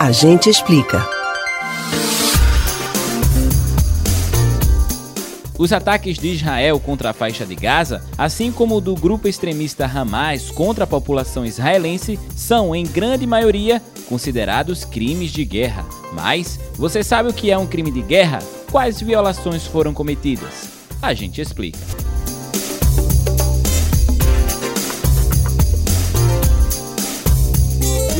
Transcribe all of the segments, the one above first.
A gente explica. Os ataques de Israel contra a faixa de Gaza, assim como o do grupo extremista Hamas contra a população israelense, são, em grande maioria, considerados crimes de guerra. Mas você sabe o que é um crime de guerra? Quais violações foram cometidas? A gente explica.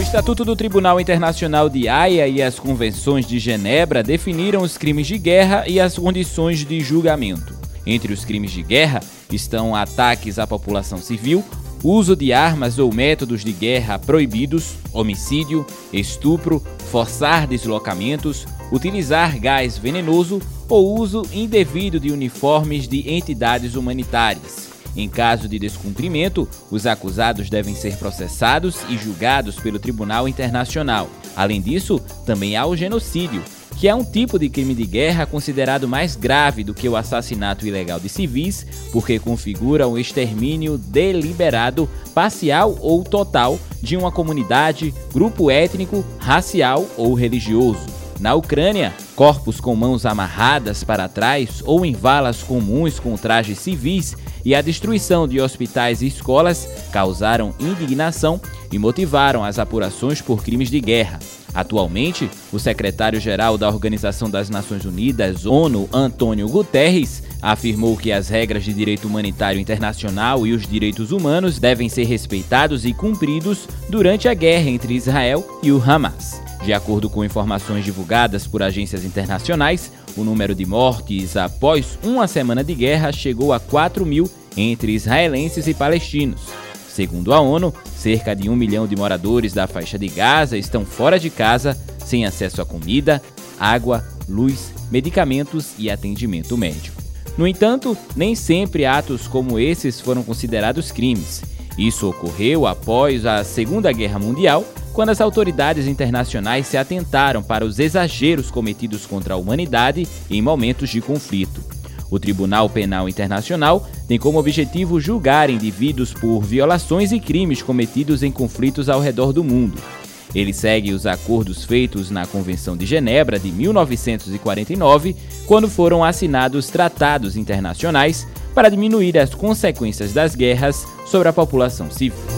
Estatuto do Tribunal Internacional de Haia e as Convenções de Genebra definiram os crimes de guerra e as condições de julgamento. Entre os crimes de guerra estão ataques à população civil, uso de armas ou métodos de guerra proibidos, homicídio, estupro, forçar deslocamentos, utilizar gás venenoso ou uso indevido de uniformes de entidades humanitárias. Em caso de descumprimento, os acusados devem ser processados e julgados pelo Tribunal Internacional. Além disso, também há o genocídio, que é um tipo de crime de guerra considerado mais grave do que o assassinato ilegal de civis, porque configura um extermínio deliberado, parcial ou total de uma comunidade, grupo étnico, racial ou religioso. Na Ucrânia, corpos com mãos amarradas para trás ou em valas comuns com trajes civis e a destruição de hospitais e escolas causaram indignação e motivaram as apurações por crimes de guerra. Atualmente, o secretário-geral da Organização das Nações Unidas, ONU, Antônio Guterres, afirmou que as regras de direito humanitário internacional e os direitos humanos devem ser respeitados e cumpridos durante a guerra entre Israel e o Hamas. De acordo com informações divulgadas por agências internacionais, o número de mortes após uma semana de guerra chegou a 4 mil entre israelenses e palestinos. Segundo a ONU, cerca de um milhão de moradores da faixa de Gaza estão fora de casa, sem acesso a comida, água, luz, medicamentos e atendimento médico. No entanto, nem sempre atos como esses foram considerados crimes. Isso ocorreu após a Segunda Guerra Mundial, quando as autoridades internacionais se atentaram para os exageros cometidos contra a humanidade em momentos de conflito. O Tribunal Penal Internacional tem como objetivo julgar indivíduos por violações e crimes cometidos em conflitos ao redor do mundo. Ele segue os acordos feitos na Convenção de Genebra de 1949, quando foram assinados tratados internacionais para diminuir as consequências das guerras sobre a população civil.